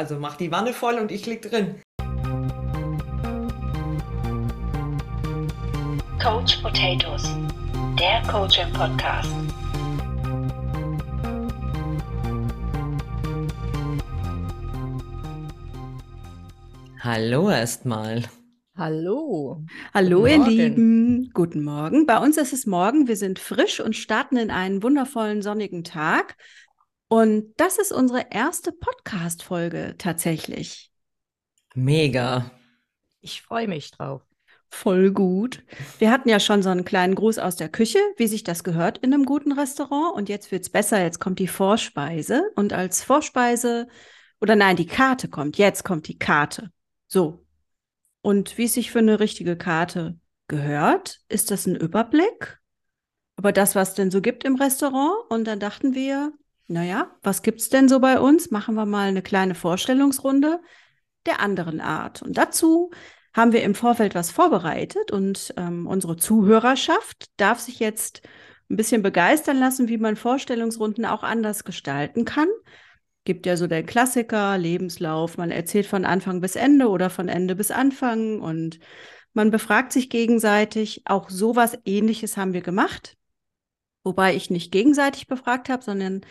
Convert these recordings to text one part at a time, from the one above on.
Also mach die Wanne voll und ich lieg drin. Coach Potatoes, der Coaching Podcast. Hallo erstmal. Hallo. Hallo, Guten ihr Morgen. Lieben. Guten Morgen. Bei uns ist es morgen. Wir sind frisch und starten in einen wundervollen sonnigen Tag. Und das ist unsere erste Podcast-Folge tatsächlich. Mega. Ich freue mich drauf. Voll gut. Wir hatten ja schon so einen kleinen Gruß aus der Küche, wie sich das gehört in einem guten Restaurant. Und jetzt wird's besser. Jetzt kommt die Vorspeise. Und als Vorspeise, oder nein, die Karte kommt. Jetzt kommt die Karte. So. Und wie es sich für eine richtige Karte gehört, ist das ein Überblick über das, was denn so gibt im Restaurant. Und dann dachten wir, naja, was gibt's denn so bei uns? Machen wir mal eine kleine Vorstellungsrunde der anderen Art. Und dazu haben wir im Vorfeld was vorbereitet und ähm, unsere Zuhörerschaft darf sich jetzt ein bisschen begeistern lassen, wie man Vorstellungsrunden auch anders gestalten kann. Gibt ja so der Klassiker, Lebenslauf, man erzählt von Anfang bis Ende oder von Ende bis Anfang und man befragt sich gegenseitig. Auch sowas ähnliches haben wir gemacht, wobei ich nicht gegenseitig befragt habe, sondern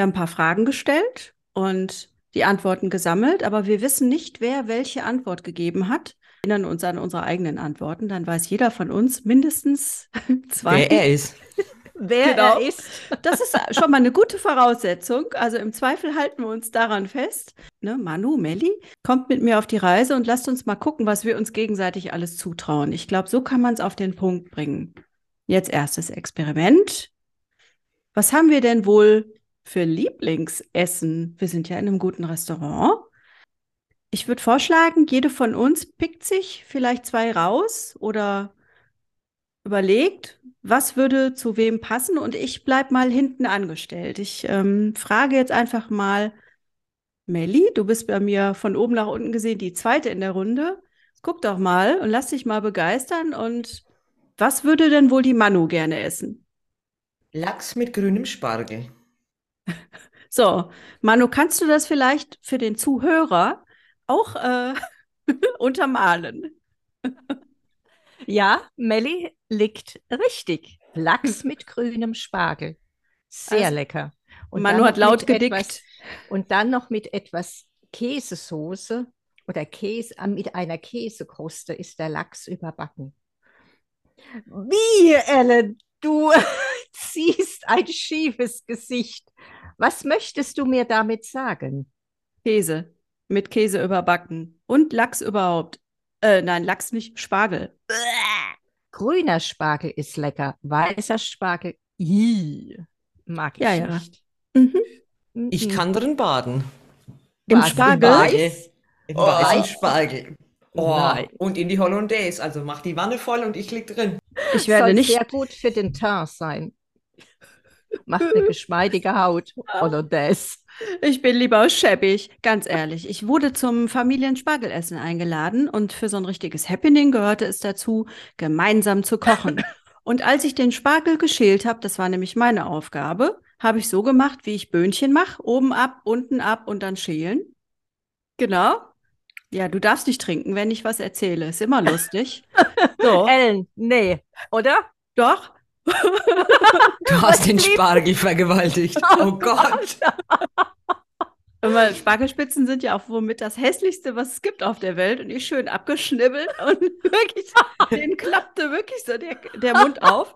wir haben ein paar Fragen gestellt und die Antworten gesammelt, aber wir wissen nicht, wer welche Antwort gegeben hat. Wir erinnern uns an unsere eigenen Antworten, dann weiß jeder von uns mindestens zwei. Wer er ist. Wer Genau. er ist. Das ist schon mal eine gute Voraussetzung. Also im Zweifel halten wir uns daran fest. Ne, Manu, Melli, kommt mit mir auf die Reise und lasst uns mal gucken, was wir uns gegenseitig alles zutrauen. Ich glaube, so kann man es auf den Punkt bringen. Jetzt erstes Experiment. Was haben wir denn wohl für Lieblingsessen? Wir sind ja in einem guten Restaurant. Ich würde vorschlagen, jede von uns pickt sich vielleicht zwei raus oder überlegt, was würde zu wem passen und ich bleib mal hinten angestellt. Ich ähm, frage jetzt einfach mal, Melli, du bist bei mir von oben nach unten gesehen die zweite in der Runde. Guck doch mal und lass dich mal begeistern. Und was würde denn wohl die Manu gerne essen? Lachs mit grünem Spargel. So, Manu, kannst du das vielleicht für den Zuhörer auch äh, untermalen? Ja, Melli liegt richtig. Lachs mit grünem Spargel. Sehr Also, lecker. Und Manu hat laut gedickt. Etwas, und dann noch mit etwas Käsesoße oder Käse, äh, mit einer Käsekruste ist der Lachs überbacken. Wie, Ellen, du ziehst ein schiefes Gesicht. Was möchtest du mir damit sagen? Käse. Mit Käse überbacken. Und Lachs überhaupt. Äh, nein, Lachs nicht, Spargel. Grüner Spargel ist lecker, weißer Spargel, ii, mag ich Ja, ja. nicht. Mhm. Ich Mhm. kann drin baden. Im Spargel? Weiß? Im Oh. weißen Spargel. Oh, Nein. und in die Hollandaise. Also mach die Wanne voll und ich lieg drin. Ich werde Soll nicht. sehr gut für den Teint sein. Macht eine geschmeidige Haut. Oder das. Ich bin lieber schäbig, ganz ehrlich. Ich wurde zum Familienspargelessen eingeladen und für so ein richtiges Happening gehörte es dazu, gemeinsam zu kochen. Und als ich den Spargel geschält habe, das war nämlich meine Aufgabe, habe ich so gemacht, wie ich Böhnchen mache, oben ab, unten ab und dann schälen. Genau. Ja, du darfst nicht trinken, wenn ich was erzähle. Ist immer lustig. So, Ellen, nee, oder? doch. Du hast den Spargel vergewaltigt. Oh Gott. Aber Spargelspitzen sind ja auch womit das hässlichste, was es gibt auf der Welt. Und ich schön abgeschnibbelt und wirklich, den klappte wirklich so der, der Mund auf.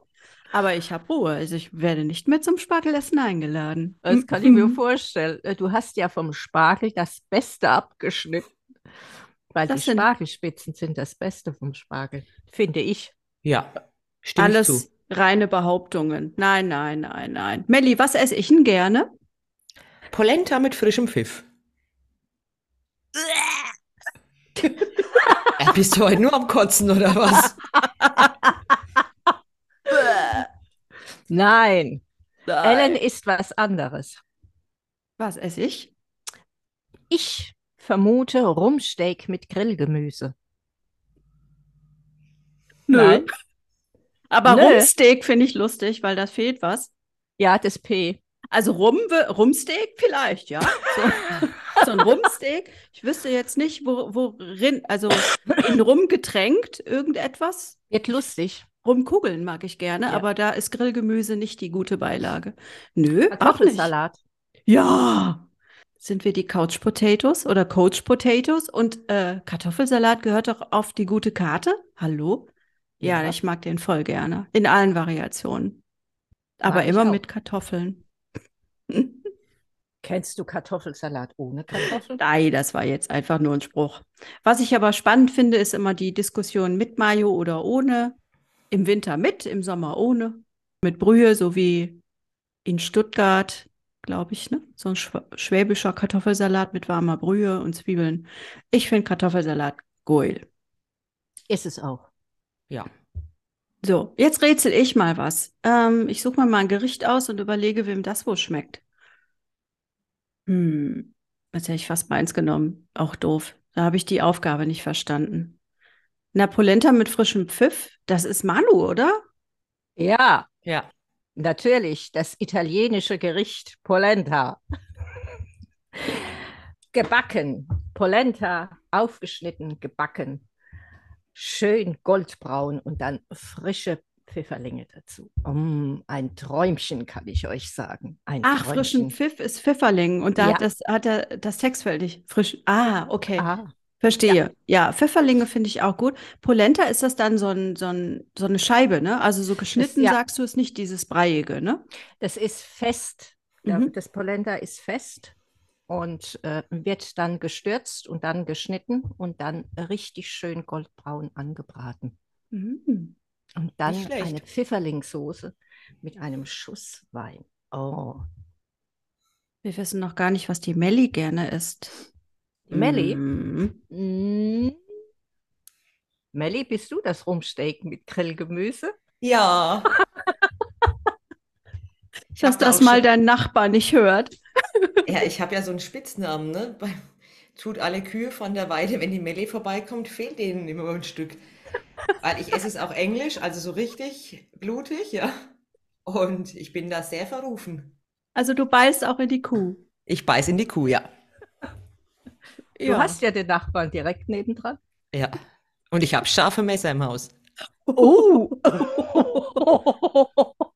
Aber ich habe Ruhe. Also ich werde nicht mehr zum Spargelessen eingeladen. Das kann ich mir vorstellen. Äh, Du hast ja vom Spargel das Beste abgeschnitten. Weil Das die Spargelspitzen sind das Beste vom Spargel, finde ich. Ja, stimme ich Alles zu. Reine Behauptungen. Nein, nein, nein, nein. Melli, was esse ich denn gerne? Polenta mit frischem Pfiff. Äh, bist du heute nur am Kotzen oder was? Nein, Ellen Nein. ist was anderes. Was esse ich? Ich vermute Rumsteak mit Grillgemüse. Nein. Aber Nö. Rumsteak finde ich lustig, weil da fehlt was. Ja, das P. Also Rum, Rumsteak vielleicht, ja. So. so ein Rumsteak. Ich wüsste jetzt nicht, wo, worin, also in Rum getränkt, irgendetwas. Wird lustig. Rumkugeln mag ich gerne, Ja. aber da ist Grillgemüse nicht die gute Beilage. Nö, auch nicht. Kartoffelsalat. Ja. Sind wir die Couch Potatoes oder Coach Potatoes? Und äh, Kartoffelsalat gehört doch auf die gute Karte? Hallo? Ja, Ja. ich mag den voll gerne. In allen Variationen. Aber Mag immer mit Kartoffeln. Kennst du Kartoffelsalat ohne Kartoffeln? Nein, das war jetzt einfach nur ein Spruch. Was ich aber spannend finde, ist immer die Diskussion mit Mayo oder ohne. Im Winter mit, im Sommer ohne. Mit Brühe, so wie in Stuttgart, glaube ich, ne? So ein schw schwäbischer Kartoffelsalat mit warmer Brühe und Zwiebeln. Ich finde Kartoffelsalat geil. Ist es auch. Ja. So, jetzt rätsel ich mal was. Ähm, ich suche mir mal ein Gericht aus und überlege, wem das wohl schmeckt. Hm, jetzt hätte ich fast meins genommen. Auch doof. Da habe ich die Aufgabe nicht verstanden. Na, Polenta mit frischem Pfiff, das ist Manu, oder? Ja, Ja. natürlich. Das italienische Gericht Polenta. Gebacken. Polenta, aufgeschnitten, gebacken. Schön goldbraun und dann frische Pfifferlinge dazu. Mm, ein Träumchen, kann ich euch sagen. Ein Ach, frischen Träumchen. Pfiff ist Pfifferling und da Ja. hat das, hat er das Textfeld nicht frisch. Ah, okay. Ah, Verstehe. Ja, Pfifferlinge finde ich auch gut. Polenta ist das dann so, ein, so, ein, so eine Scheibe, ne? Also so geschnitten ja. sagst du es nicht, dieses Breiige, ne? das ist fest. Mhm. Das Polenta ist fest und äh, wird dann gestürzt und dann geschnitten und dann richtig schön goldbraun angebraten. Mhm. Und dann eine Pfifferlingssoße mit einem Schuss Wein. Oh, Wir wissen noch gar nicht, was die Melli gerne isst. Melli? Mhm. Mm. Melli, bist du das Rumsteak mit Grillgemüse? Ja. Ich Dass hab da das auch mal schon- dein Nachbar nicht hört. Ja, ich habe ja so einen Spitznamen, ne? Bei, tut alle Kühe von der Weide, wenn die Melli vorbeikommt, fehlt denen immer ein Stück. Weil ich esse es auch englisch, also so richtig blutig, ja. Und ich bin da sehr verrufen. Also du beißt auch in die Kuh. Ich beiß in die Kuh, ja. Du hast ja den Nachbarn direkt nebendran. Ja. Und ich habe scharfe Messer im Haus. Oh!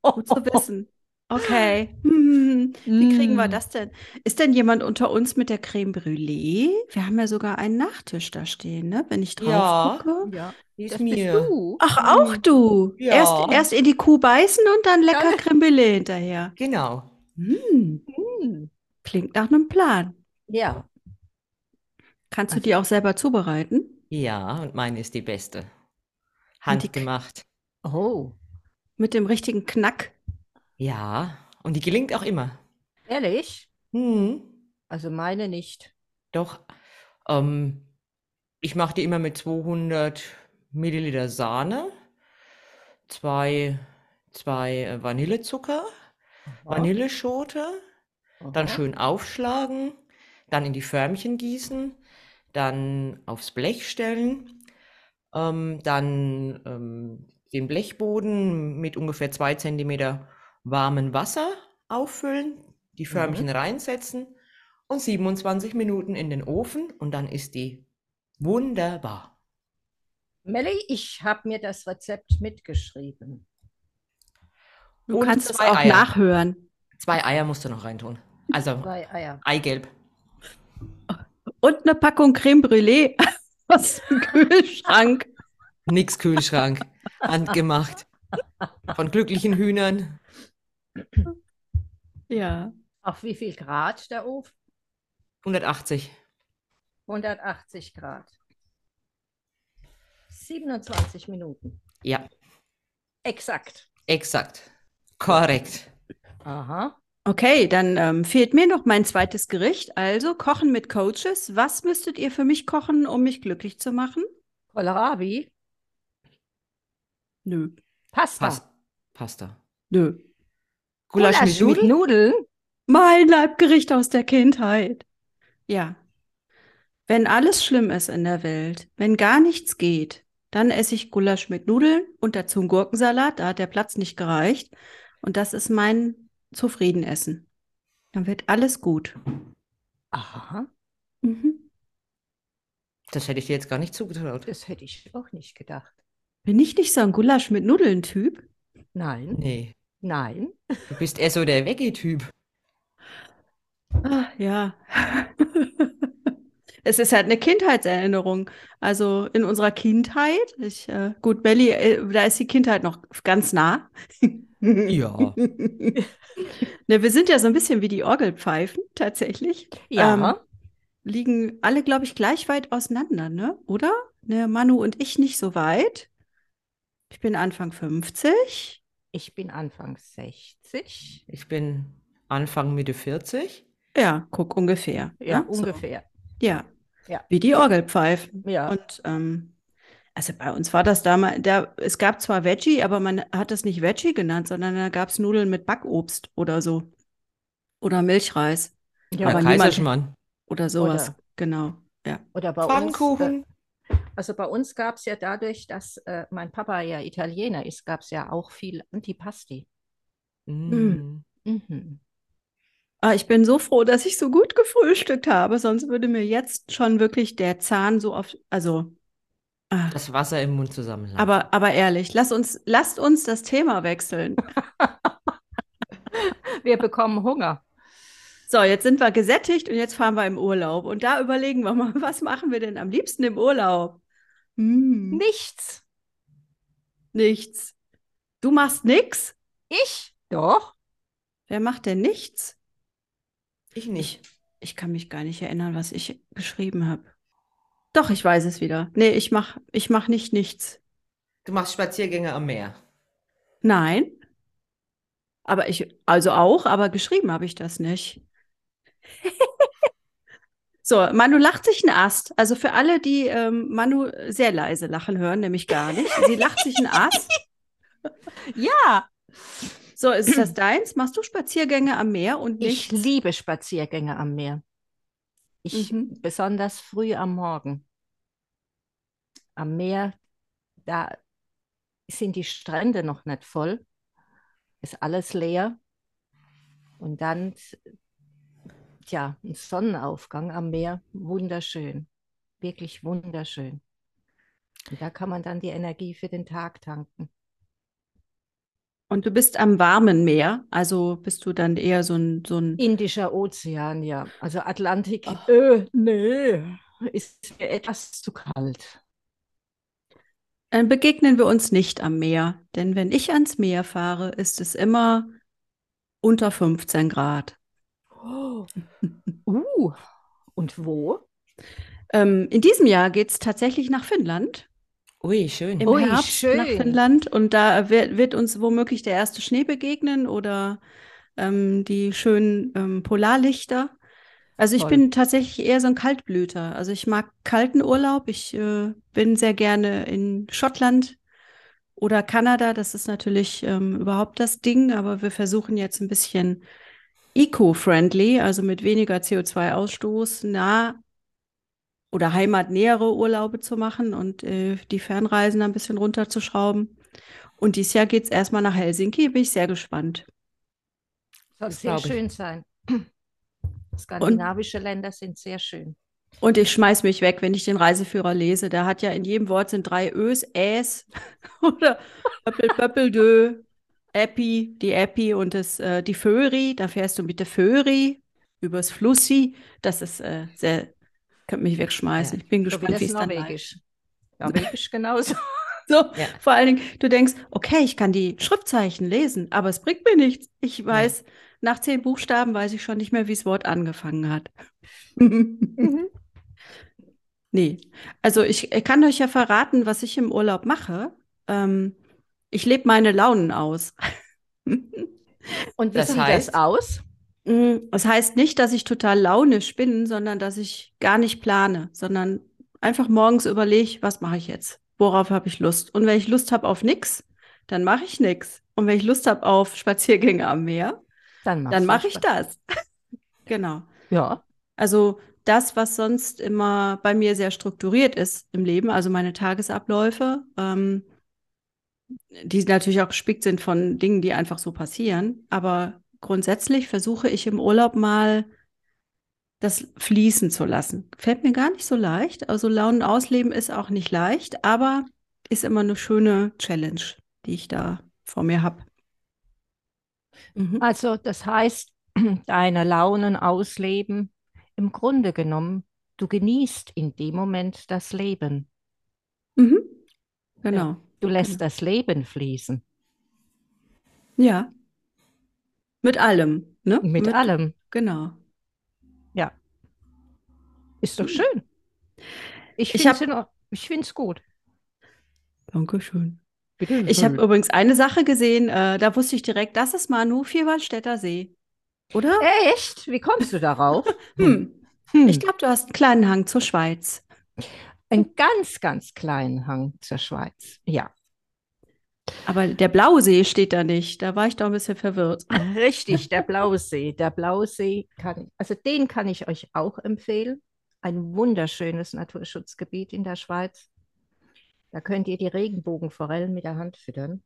Gut zu wissen. Okay. Hm. Wie kriegen wir Mm. das denn? Ist denn jemand unter uns mit der Creme Brûlée? Wir haben ja sogar einen Nachtisch da stehen, ne? Wenn ich drauf Ja. gucke. Ja, Die ist das bist mir. du. Ach, auch du. Ja. Erst, erst in die Kuh beißen und dann lecker Ja. Creme Brûlée hinterher. Genau. Hm. Hm. Klingt nach einem Plan. Ja, Kannst du Also- die auch selber zubereiten? Ja, und meine ist die beste. Handgemacht. oh, Mit dem richtigen Knack? Ja, und die gelingt auch immer. ehrlich? Hm, Also meine nicht. doch. Ähm, ich mache die immer mit 200 Milliliter Sahne, zwei, zwei äh, Vanillezucker, Vanilleschote, dann Aha. schön aufschlagen, dann in die Förmchen gießen, dann aufs Blech stellen, ähm, dann ähm, den Blechboden mit ungefähr zwei Zentimeter warmem Wasser auffüllen, die Förmchen reinsetzen und 27 Minuten in den Ofen und dann ist die wunderbar. Melli, ich habe mir das Rezept mitgeschrieben. Du Und kannst es auch Eier. nachhören. Zwei Eier musst du noch reintun. Also Zwei Eier. Eigelb. Und eine Packung Creme Brûlée aus dem Kühlschrank. Nix Kühlschrank. Handgemacht. Von glücklichen Hühnern. Ja. Auf wie viel Grad der Ofen? 180. 180 Grad. 27 Minuten. Ja, Exakt. exakt. Korrekt. Aha. Okay, dann ähm, fehlt mir noch mein zweites Gericht. Also Kochen mit Coaches. Was müsstet ihr für mich kochen, um mich glücklich zu machen? Kohlrabi. Nö. Pasta. Pas Pasta. Nö. Gulasch mit Gulasch Nudeln? Nudeln. Mein Leibgericht aus der Kindheit. Ja. Wenn alles schlimm ist in der Welt, wenn gar nichts geht, dann esse ich Gulasch mit Nudeln und dazu einen Gurkensalat. Da hat der Platz nicht gereicht. Und das ist mein Zufriedenessen. Dann wird alles gut. Aha. Mhm. Das hätte ich dir jetzt gar nicht zugetraut. Das hätte ich auch nicht gedacht. Bin ich nicht so ein Gulasch mit Nudeln-Typ? Nein, Nee, nein. du bist eher so der Veggie-Typ. Ah, ja. Es ist halt eine Kindheitserinnerung. Also in unserer Kindheit, ich, äh, gut, Belly, äh, da ist die Kindheit noch ganz nah. Ja. Ne, wir sind ja so ein bisschen wie die Orgelpfeifen, tatsächlich. Ja, Ähm, liegen alle, glaube ich, gleich weit auseinander, ne? Oder? Ne, Manu und ich nicht so weit. Ich bin Anfang 50. ich bin Anfang 60. Ich bin Anfang Mitte 40. Ja, guck ungefähr. Ja, ne? So. ungefähr. Ja. Ja. Wie die Orgelpfeifen. Ja. Und ähm, also bei uns war das damals, da, es gab zwar Veggie, aber man hat es nicht Veggie genannt, sondern da gab es Nudeln mit Backobst oder so. Oder Milchreis Ja, aber Ja, niemand- Kaiserschmarrn. oder sowas. Oder- Genau. Ja. Oder bei uns, Pfannkuchen. äh, also bei uns gab es ja dadurch, dass äh, mein Papa ja Italiener ist, gab es ja auch viel Antipasti. Mm. Mhm. Ah, ich bin so froh, dass ich so gut gefrühstückt habe, sonst würde mir jetzt schon wirklich der Zahn so auf, also. ah. Das Wasser im Mund zusammenlaufen. Aber, aber ehrlich, lass uns, lasst uns das Thema wechseln. Wir bekommen Hunger. So, jetzt sind wir gesättigt und jetzt fahren wir im Urlaub. Und da überlegen wir mal, was machen wir denn am liebsten im Urlaub? Hm, Nichts. nichts. Du machst nichts? Ich? Doch. Wer macht denn nichts? ich nicht. Ich kann mich gar nicht erinnern, was ich geschrieben habe. Doch, ich weiß es wieder. Nee, ich mach, ich mach nicht nichts. Du machst Spaziergänge am Meer. Nein. Aber ich, also auch, aber geschrieben habe ich das nicht. So, Manu lacht sich einen Ast. Also für alle, die ähm, Manu sehr leise lachen hören, nämlich gar nicht. Sie lacht sich einen Ast. Ja. So, ist das deins? Machst du Spaziergänge am Meer und Ich nicht? liebe Spaziergänge am Meer. Ich Mhm. besonders früh am Morgen. Am Meer, da sind die Strände noch nicht voll, ist alles leer. Und dann, tja, ein Sonnenaufgang am Meer, wunderschön, wirklich wunderschön. Und da kann man dann die Energie für den Tag tanken. Und du bist am warmen Meer, also bist du dann eher so ein, so ein Indischer Ozean, ja. Also Atlantik, äh, nee, ist mir etwas zu kalt. Dann begegnen wir uns nicht am Meer, denn wenn ich ans Meer fahre, ist es immer unter 15 Grad. Oh. Uh, und wo? Ähm, in diesem Jahr geht es tatsächlich nach Finnland, Ui, schön. im Ui, Herbst schön. nach Finnland und da wird, wird uns womöglich der erste Schnee begegnen oder ähm, die schönen ähm, Polarlichter. Also ich Toll. bin tatsächlich eher so ein Kaltblüter. Also ich mag kalten Urlaub. Ich äh, bin sehr gerne in Schottland oder Kanada. Das ist natürlich ähm, überhaupt das Ding, aber wir versuchen jetzt ein bisschen eco-friendly, also mit weniger CO2-Ausstoß, nah oder heimatnähere Urlaube zu machen und äh, die Fernreisen ein bisschen runterzuschrauben. Und dieses Jahr geht es erstmal nach Helsinki, bin ich sehr gespannt. Soll Das sehr ich. schön sein. Skandinavische Länder sind sehr schön. Und ich schmeiß mich weg, wenn ich den Reiseführer lese. Der hat ja in jedem Wort sind drei Ös, Äs oder Pöppel, Pöppel, Dö, Epi, die Epi und das, äh, die Föri. Da fährst du mit der Föri übers Flussi. Das ist äh, sehr, könnte mich wegschmeißen. Ja, Ich bin So wie gespannt, das wie es dann Norwegisch. Norwegisch genauso. So, Ja. vor allen Dingen, du denkst, okay, ich kann die Schriftzeichen lesen, aber es bringt mir nichts. Ich weiß, nach zehn Buchstaben weiß ich schon nicht mehr, wie das Wort angefangen hat. Nee, also ich, ich kann euch ja verraten, was ich im Urlaub mache. Ähm, ich lebe meine Launen aus. Und wie Das sieht heißt? das aus? Mm, Das heißt nicht, dass ich total launisch bin, sondern dass ich gar nicht plane, sondern einfach morgens überlege, was mache ich jetzt? Worauf habe ich Lust? Und wenn ich Lust habe auf nichts, dann mache ich nichts. Und wenn ich Lust habe auf Spaziergänge am Meer, Dann dann mache ich Spaß. das. Genau. Ja. Also das, was sonst immer bei mir sehr strukturiert ist im Leben, also meine Tagesabläufe, ähm, die natürlich auch gespickt sind von Dingen, die einfach so passieren. Aber grundsätzlich versuche ich im Urlaub mal das fließen zu lassen. Fällt mir gar nicht so leicht. Also Launen ausleben ist auch nicht leicht, aber ist immer eine schöne Challenge, die ich da vor mir habe. Mhm. Also das heißt, deine Launen ausleben, im Grunde genommen, du genießt in dem Moment das Leben. Mhm. Genau. Du lässt genau. das Leben fließen. Ja. Mit allem, ne? Mit, Mit allem. Genau. Ja. Ist doch mhm. schön. Ich, ich finde es gut. Dankeschön. Bitte. Ich habe übrigens eine Sache gesehen, äh, da wusste ich direkt, das ist Manu, Vierwaldstätter See. Oder? Echt? Wie kommst du darauf? hm. Hm. Ich glaube, du hast einen kleinen Hang zur Schweiz. Einen ganz, ganz kleinen Hang zur Schweiz, ja. Aber der Blaue See steht da nicht. Da war ich doch ein bisschen verwirrt. Richtig, der Blaue See. Der Blaue See kann, also den kann ich euch auch empfehlen. Ein wunderschönes Naturschutzgebiet in der Schweiz. Da könnt ihr die Regenbogenforellen mit der Hand füttern.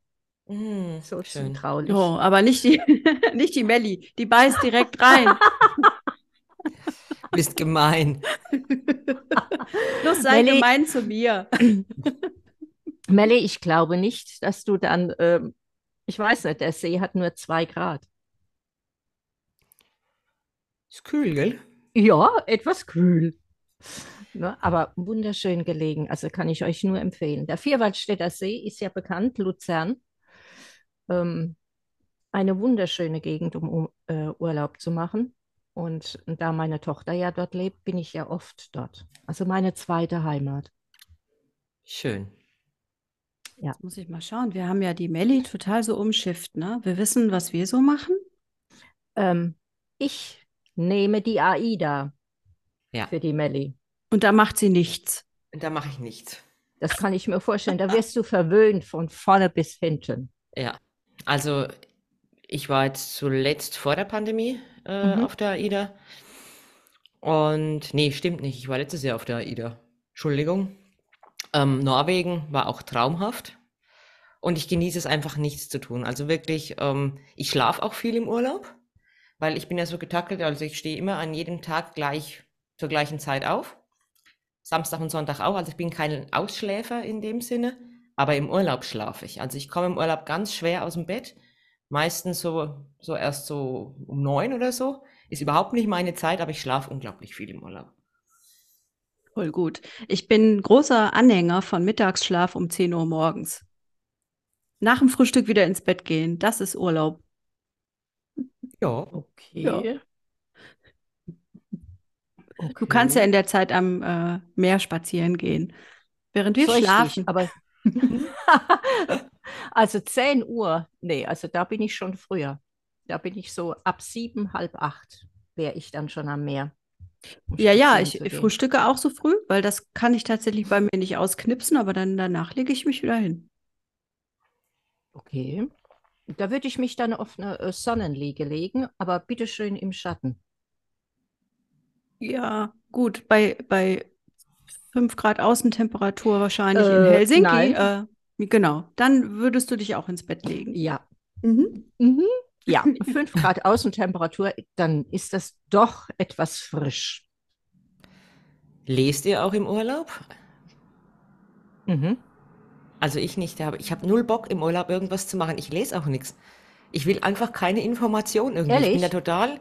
Mm, so schön. traulich. Oh, aber nicht die, nicht die Melli. Die beißt direkt rein. Bist gemein. Los, sei Melli, gemein zu mir. Melli, ich glaube nicht, dass du dann, ähm, ich weiß nicht, der See hat nur zwei Grad. Ist kühl, gell? Ja, etwas kühl. Ne, aber wunderschön gelegen, also kann ich euch nur empfehlen. Der Vierwaldstätter See ist ja bekannt, Luzern. Ähm, eine wunderschöne Gegend, um, um äh, Urlaub zu machen. Und, da meine Tochter ja dort lebt, bin ich ja oft dort. Also meine zweite Heimat. Schön. Ja. Jetzt muss ich mal schauen. Wir haben ja die Melli total so umschifft, ne? Wir wissen, was wir so machen. Ähm, ich nehme die AIDA ja. für die Melli. Und da macht sie nichts. Und da mache ich nichts. Das kann ich mir vorstellen. Da wirst du verwöhnt von vorne bis hinten. Ja, also ich war jetzt zuletzt vor der Pandemie äh, mhm. auf der AIDA. Und nee, stimmt nicht. Ich war letztes Jahr auf der AIDA. Entschuldigung. Ähm, Norwegen war auch traumhaft. Und ich genieße es einfach, nichts zu tun. Also wirklich, ähm, ich schlafe auch viel im Urlaub, weil ich bin ja so getackelt. Also ich stehe immer an jedem Tag gleich zur gleichen Zeit auf. Samstag und Sonntag auch. Also ich bin kein Ausschläfer in dem Sinne, aber im Urlaub schlafe ich. Also ich komme im Urlaub ganz schwer aus dem Bett. Meistens so, so erst so um neun oder so. Ist überhaupt nicht meine Zeit, aber ich schlafe unglaublich viel im Urlaub. Voll gut. Ich bin großer Anhänger von Mittagsschlaf um 10 Uhr morgens. Nach dem Frühstück wieder ins Bett gehen. Das ist Urlaub. Ja. Okay. Ja. Okay. Du kannst ja in der Zeit am äh, Meer spazieren gehen, während wir so schlafen. Richtig, aber also 10 Uhr, nee, also da bin ich schon früher. Da bin ich so ab sieben, halb acht wäre ich dann schon am Meer. Um ja, ja, ich frühstücke auch so früh, weil das kann ich tatsächlich bei mir nicht ausknipsen, aber dann danach lege ich mich wieder hin. Okay. Da würde ich mich dann auf eine äh, Sonnenliege legen, aber bitteschön im Schatten. Ja, gut, bei, bei 5 Grad Außentemperatur wahrscheinlich in äh, Helsinki. Äh, genau, dann würdest du dich auch ins Bett legen. Ja. Mhm. Mhm. Ja, 5 Grad Außentemperatur, dann ist das doch etwas frisch. Lest ihr auch im Urlaub? Mhm. Also ich nicht, ich habe null Bock im Urlaub irgendwas zu machen. Ich lese auch nichts. Ich will einfach keine Information irgendwie. Ehrlich? Ich bin ja total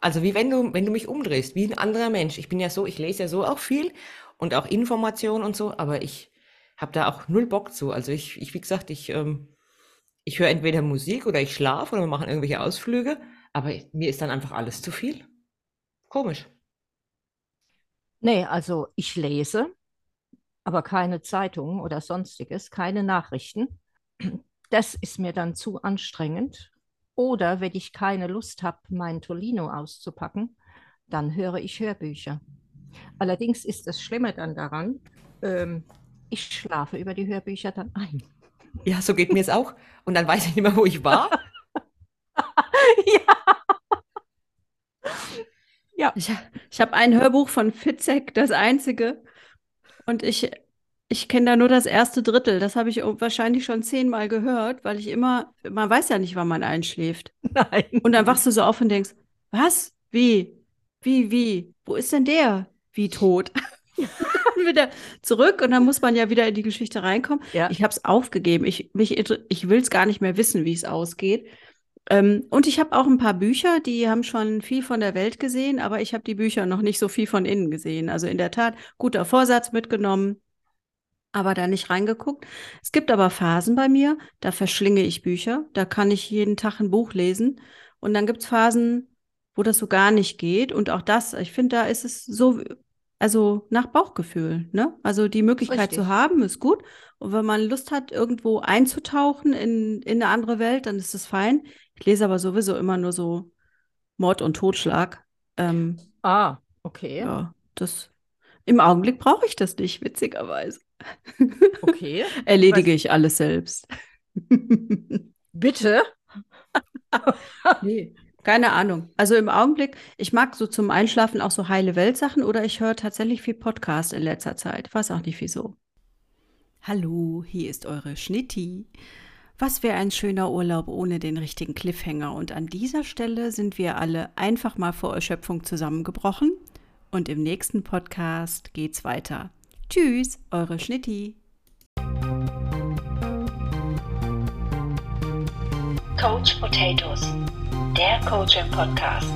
also wie wenn du, wenn du mich umdrehst, wie ein anderer Mensch. Ich bin ja so, ich lese ja so auch viel und auch Informationen und so, aber ich habe da auch null Bock zu. Also ich, ich wie gesagt, ich, ähm, ich höre entweder Musik oder ich schlafe oder wir machen irgendwelche Ausflüge, aber mir ist dann einfach alles zu viel. Komisch. Nee, also ich lese, aber keine Zeitung oder sonstiges, keine Nachrichten. Das ist mir dann zu anstrengend oder wenn ich keine Lust habe, mein Tolino auszupacken, dann höre ich Hörbücher. Allerdings ist das Schlimme dann daran, ähm, ich schlafe über die Hörbücher dann ein. Ja, so geht mir es auch. Und dann weiß ich nicht mehr, wo ich war. ja. Ja. Ich, ich habe ein Hörbuch von Fitzek, das einzige. Und ich ich kenne da nur das erste Drittel. Das habe ich wahrscheinlich schon zehnmal gehört, weil ich immer, man weiß ja nicht, wann man einschläft. Nein. Und dann wachst du so auf und denkst, was? Wie? Wie, wie? Wo ist denn der? Wie tot? wieder zurück und dann muss man ja wieder in die Geschichte reinkommen. Ja. Ich habe es aufgegeben. Ich, mich, ich will es gar nicht mehr wissen, wie es ausgeht. Ähm, und ich habe auch ein paar Bücher, die haben schon viel von der Welt gesehen, aber ich habe die Bücher noch nicht so viel von innen gesehen. Also in der Tat, guter Vorsatz mitgenommen, aber da nicht reingeguckt. Es gibt aber Phasen bei mir, da verschlinge ich Bücher, da kann ich jeden Tag ein Buch lesen. Und dann gibt es Phasen, wo das so gar nicht geht. Und auch das, ich finde, da ist es so, also nach Bauchgefühl, ne? Also die Möglichkeit zu Richtig. haben, ist gut. Und wenn man Lust hat, irgendwo einzutauchen in, in eine andere Welt, dann ist das fein. Ich lese aber sowieso immer nur so Mord und Totschlag. Ähm, Ah, okay. ja, das im Augenblick brauche ich das nicht, witzigerweise. Okay. Erledige ich alles selbst. Bitte? Nee, keine Ahnung. Also im Augenblick, ich mag so zum Einschlafen auch so heile Weltsachen oder ich höre tatsächlich viel Podcast in letzter Zeit. Weiß auch nicht wieso. Hallo, hier ist eure Schnitti. Was wäre ein schöner Urlaub ohne den richtigen Cliffhanger? Und an dieser Stelle sind wir alle einfach mal vor Erschöpfung zusammengebrochen. Und im nächsten Podcast geht's weiter. Tschüss, eure Schnitti. Coach Potatoes, der Coaching Podcast.